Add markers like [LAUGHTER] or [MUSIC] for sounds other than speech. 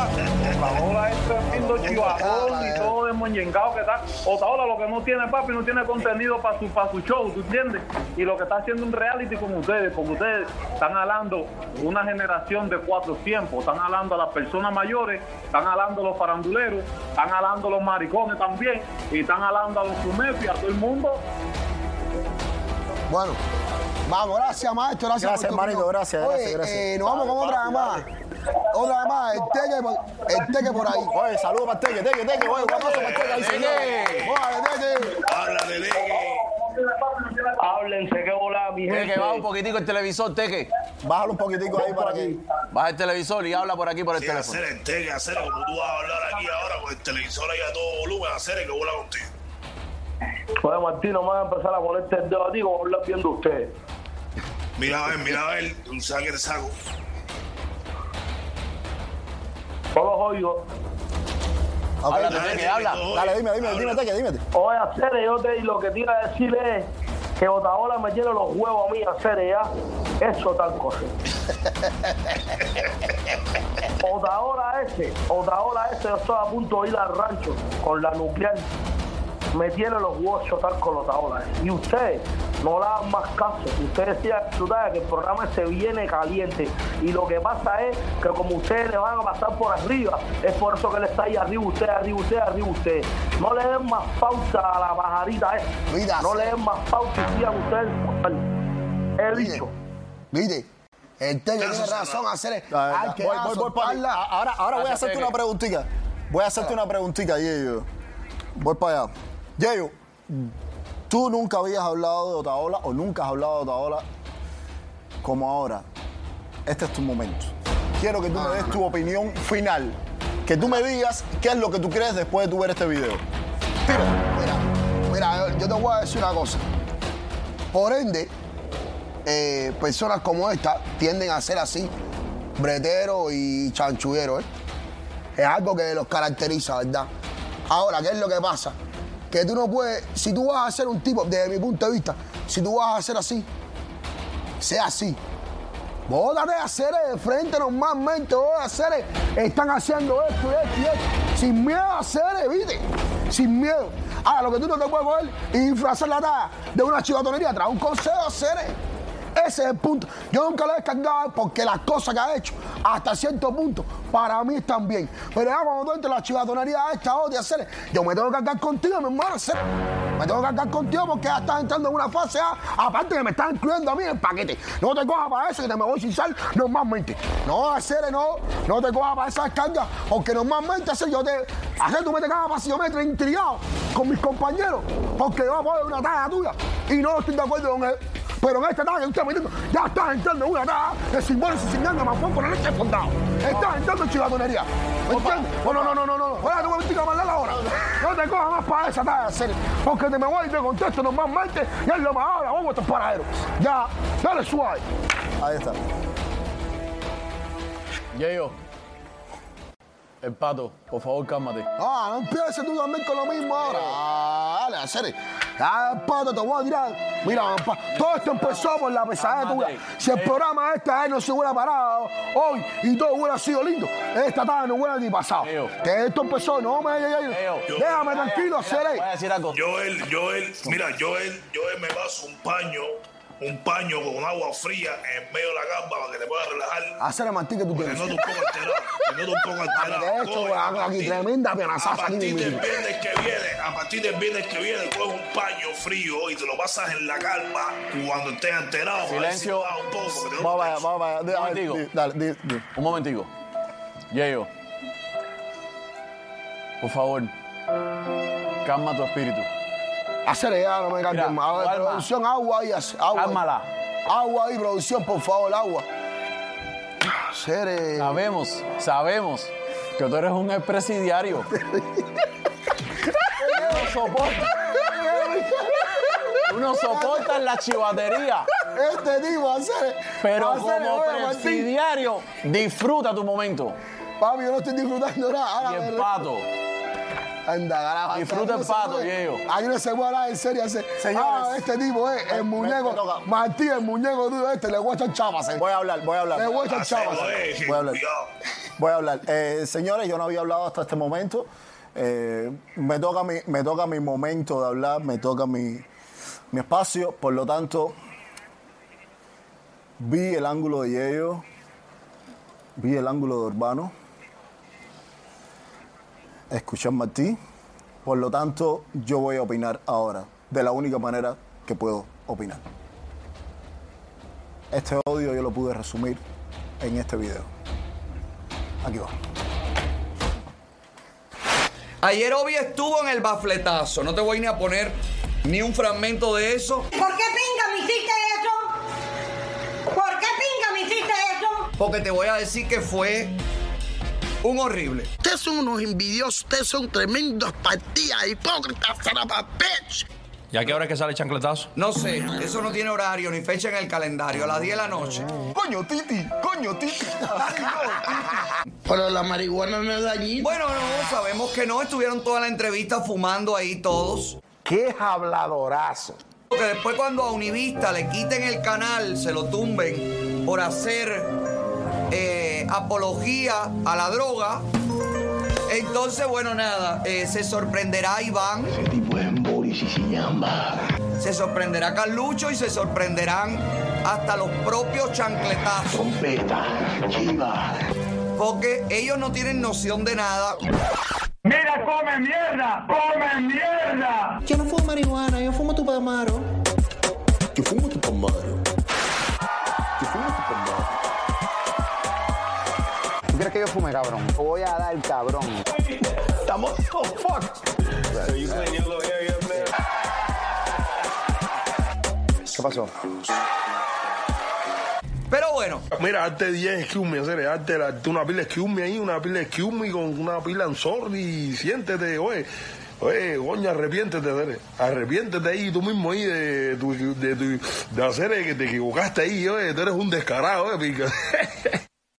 Otaola, Otaola es tremendo chivajón y todo desmoñengado que está. Otaola lo que no tiene, papi, no tiene contenido para su, para su show, ¿tú entiendes? Y lo que está haciendo un reality con ustedes, porque ustedes están hablando una generación de cuatro tiempos, están hablando a las personas mayores, están hablando a los faranduleros, están hablando a los maricones también, y están hablando a los fumepi, a todo el mundo. Bueno, vamos, gracias, maestro. Gracias, Gracias, hermanito, opinión. gracias, Oye, gracias, gracias. eh, nos vamos con otra más. Otra más, el teque, por- el teque por ahí. Oye, saludos para Teque, Teque, Teque, oye, un aplauso para Teque ahí, teque. Habla de Legue. Háblense, que volá, mi gente. Teque, baja un poquitico el televisor, Teque. Bájalo un poquitico ahí para que. Baja el televisor y habla por aquí por el Sí, teléfono. hacer el teque, hacer como tú vas a hablar aquí ahora con el televisor ahí a todo volumen, hacer el que vuela contigo. Oye, Martín, no me van a empezar a ponerte el dedo a ti como hablar viendo ustedes. Mira a ver, mira a ver, tú sabes que te saco. Todos los oigo. Ok, Habla, dale, dime, habla. todo. Dale, dime, dime, Habla. dime, Teque, dime. Oye, Acere, yo te, y lo que te iba a decir es que Otaola me tiene los huevos a mí, Acere, ya. Eso tal cosa. [LAUGHS] Otaola ese, Otaola ese, yo estoy a punto de ir al rancho con la nuclear. Me tiene los huevos chotar con Otaola ese. Y ustedes no le dan más caso. Ustedes decían tú sabes, que el programa se viene caliente. Y lo que pasa es que como ustedes le van a pasar por arriba, es por eso que él está ahí arriba, usted, arriba, usted, arriba, usted. No le den más pausa a la pajarita esa. Mira, No le den más pausa y sigan ustedes. He dicho. viste, el teque tiene razón, hacer. Hay que Voy, voy, voy para. Ahora, ahora voy a hacerte una preguntita. Voy a hacerte una preguntita, Yeyo. Voy para allá. Yeyo, tú nunca habías hablado de Otaola o nunca has hablado de Otaola como ahora. Este es tu momento. Quiero que tú me des tu opinión final. Que tú me digas qué es lo que tú crees después de tú ver este video. Mira, mira, yo te voy a decir una cosa. Por ende, eh, personas como esta tienden a ser así, breteros y chanchulleros, ¿eh? Es algo que los caracteriza, ¿verdad? Ahora, ¿qué es lo que pasa? Que tú no puedes, si tú vas a ser un tipo, desde mi punto de vista, si tú vas a ser así, sea así. Bótate a hacer de frente normalmente, a hacer están haciendo esto y esto y esto. Sin miedo a hacer, ¿viste? Sin miedo. Ahora, lo que tú no te puedes coger y disfrazar la de una chivatonería, trae un consejo a hacer. Ese es el punto. Yo nunca lo he descargado porque las cosas que ha hecho, hasta cierto punto, para mí están bien. Pero ya cuando tú entras en la chivatonería esta otra hacer, yo me tengo que cargar contigo, mi hermano. Me tengo que cargar contigo porque ya estás entrando en una fase A. Aparte que me estás incluyendo a mí en el paquete. No te cojas para eso que te me voy sin sal normalmente. No, hacer, no, no te cojas para esa descarga. Porque normalmente hacer yo te. Hacer tú me te cagas para si yo me intrigado con mis compañeros. Porque yo voy a poner una talla tuya. Y no estoy de acuerdo con él. Pero en esta que usted metiendo, ya estás entrando en una talla de simboles y sin más con la leche fondado. Estás entrando en chivatonería. ¿Me entiendes? No, no, no, no, no, no. Ahora tú me metiste a mandar ahora. No te cojas más para esa talla de hacer. Porque te me voy y te contesto normalmente. Ya es lo más ahora, vamos a estos paraderos. Ya, dale suave. Ahí está. Yeyo. El pato, por favor, cálmate. Ah, no empieces tú también con lo mismo ahora. Ah, dale, hacer. Ya, pato, te voy a tirar. Mira, todo esto empezó por la pesadilla tuya. Si el programa este a él no se hubiera parado hoy y todo hubiera sido lindo, esta tarde no hubiera ni pasado. Que esto empezó, no me. Déjame tranquilo, Voy a hacer. decir algo. Joel, Joel, mira, Joel, Joel me paso un paño, un paño con agua fría en medio de la gamba para que te puedas relajar. Hacer Martín que tú Te tienes. noto un poco alterado, te noto un poco alterado. de hecho, Coge, a aquí tremenda A penazaza partir del viernes que viene, a partir del viernes que viene, coge un paño frío y te lo pasas en la calma cuando estés alterado. para Silencio. baja un poco, porque te Vamos allá, vamos allá. Momentico. Dale, di. Un momentico. Yeyo. Por favor, calma tu espíritu. Hacer ya, no me Mira, cantes más. A ver, calma. producción, agua ahí, hace- agua. Cálmala. Agua ahí, producción, por favor, agua. Hacer. Sabemos, sabemos que tú eres un expresidiario. [LAUGHS] Tú no soportas, tú no soportas la chivatería. Este tipo, hacer. Pero como oye, Martín. presidiario, disfruta tu momento. Papi, yo no estoy disfrutando nada. Y Ahora, el me- pato, Anda. Disfruta el pato, viejo. Aquí no se puede hablar en serio. Ese, Señores. ah, este tipo es el muñeco. me. Martín, el muñeco duro este, le voy a echar chapas. eh. Voy a hablar, voy a hablar. Le voy a echar chapas. Eh, Voy a hablar. Voy a hablar. Eh, señores, yo no había hablado hasta este momento. Eh, me, toca mi, me toca mi momento de hablar, me toca mi, mi espacio. Por lo tanto, vi el ángulo de Yello, vi el ángulo de Urbano, escuché a Martí. Por lo tanto, yo voy a opinar ahora, de la única manera que puedo opinar. Este odio yo lo pude resumir en este video. Aquí va. Ayer Obi estuvo en el bafletazo. No te voy ni a poner ni un fragmento de eso. ¿Por qué pinga me hiciste eso? ¿Por qué pinga me hiciste eso? Porque te voy a decir que fue un horrible. Ustedes son unos envidiosos, ustedes son tremendos partidas, hipócritas, zarapa, bitch. ¿Y a qué hora es que sale el chancletazo? No sé, eso no tiene horario ni fecha en el calendario. A las 10 de la noche. Coño, Titi, coño, Titi. Pero la marihuana no es dañina. Bueno, no, sabemos que no. Estuvieron toda la entrevista fumando ahí todos. Qué habladorazo. Que después cuando a Univista le quiten el canal, se lo tumben por hacer apología a la droga. Entonces, bueno, nada, eh, se sorprenderá Iván. Ese tipo es Boris y se llama. Se sorprenderá Carlucho y se sorprenderán hasta los propios chancletazos. Trompeta, chiva. Porque ellos no tienen noción de nada. Mira, come mierda, come mierda. Yo no fumo marihuana, yo fumo tu amaro. Yo fumo tu pomaro. Cabrón? Te voy a dar, cabrón. Estamos so fucked. ¿Qué pasó? Pero bueno, Mira, arte 10 excuse me, hacer arte, arte una pila excuse me ahí, una pila excuse me con una pila en sorry, siéntete, oye. Oye, coño, arrepiéntete, Cere. arrepiéntete ahí tú mismo ahí de, tu- de, tu- de hacer que te equivocaste ahí, oye, tú eres un descarado, oye, pica. [LAUGHS]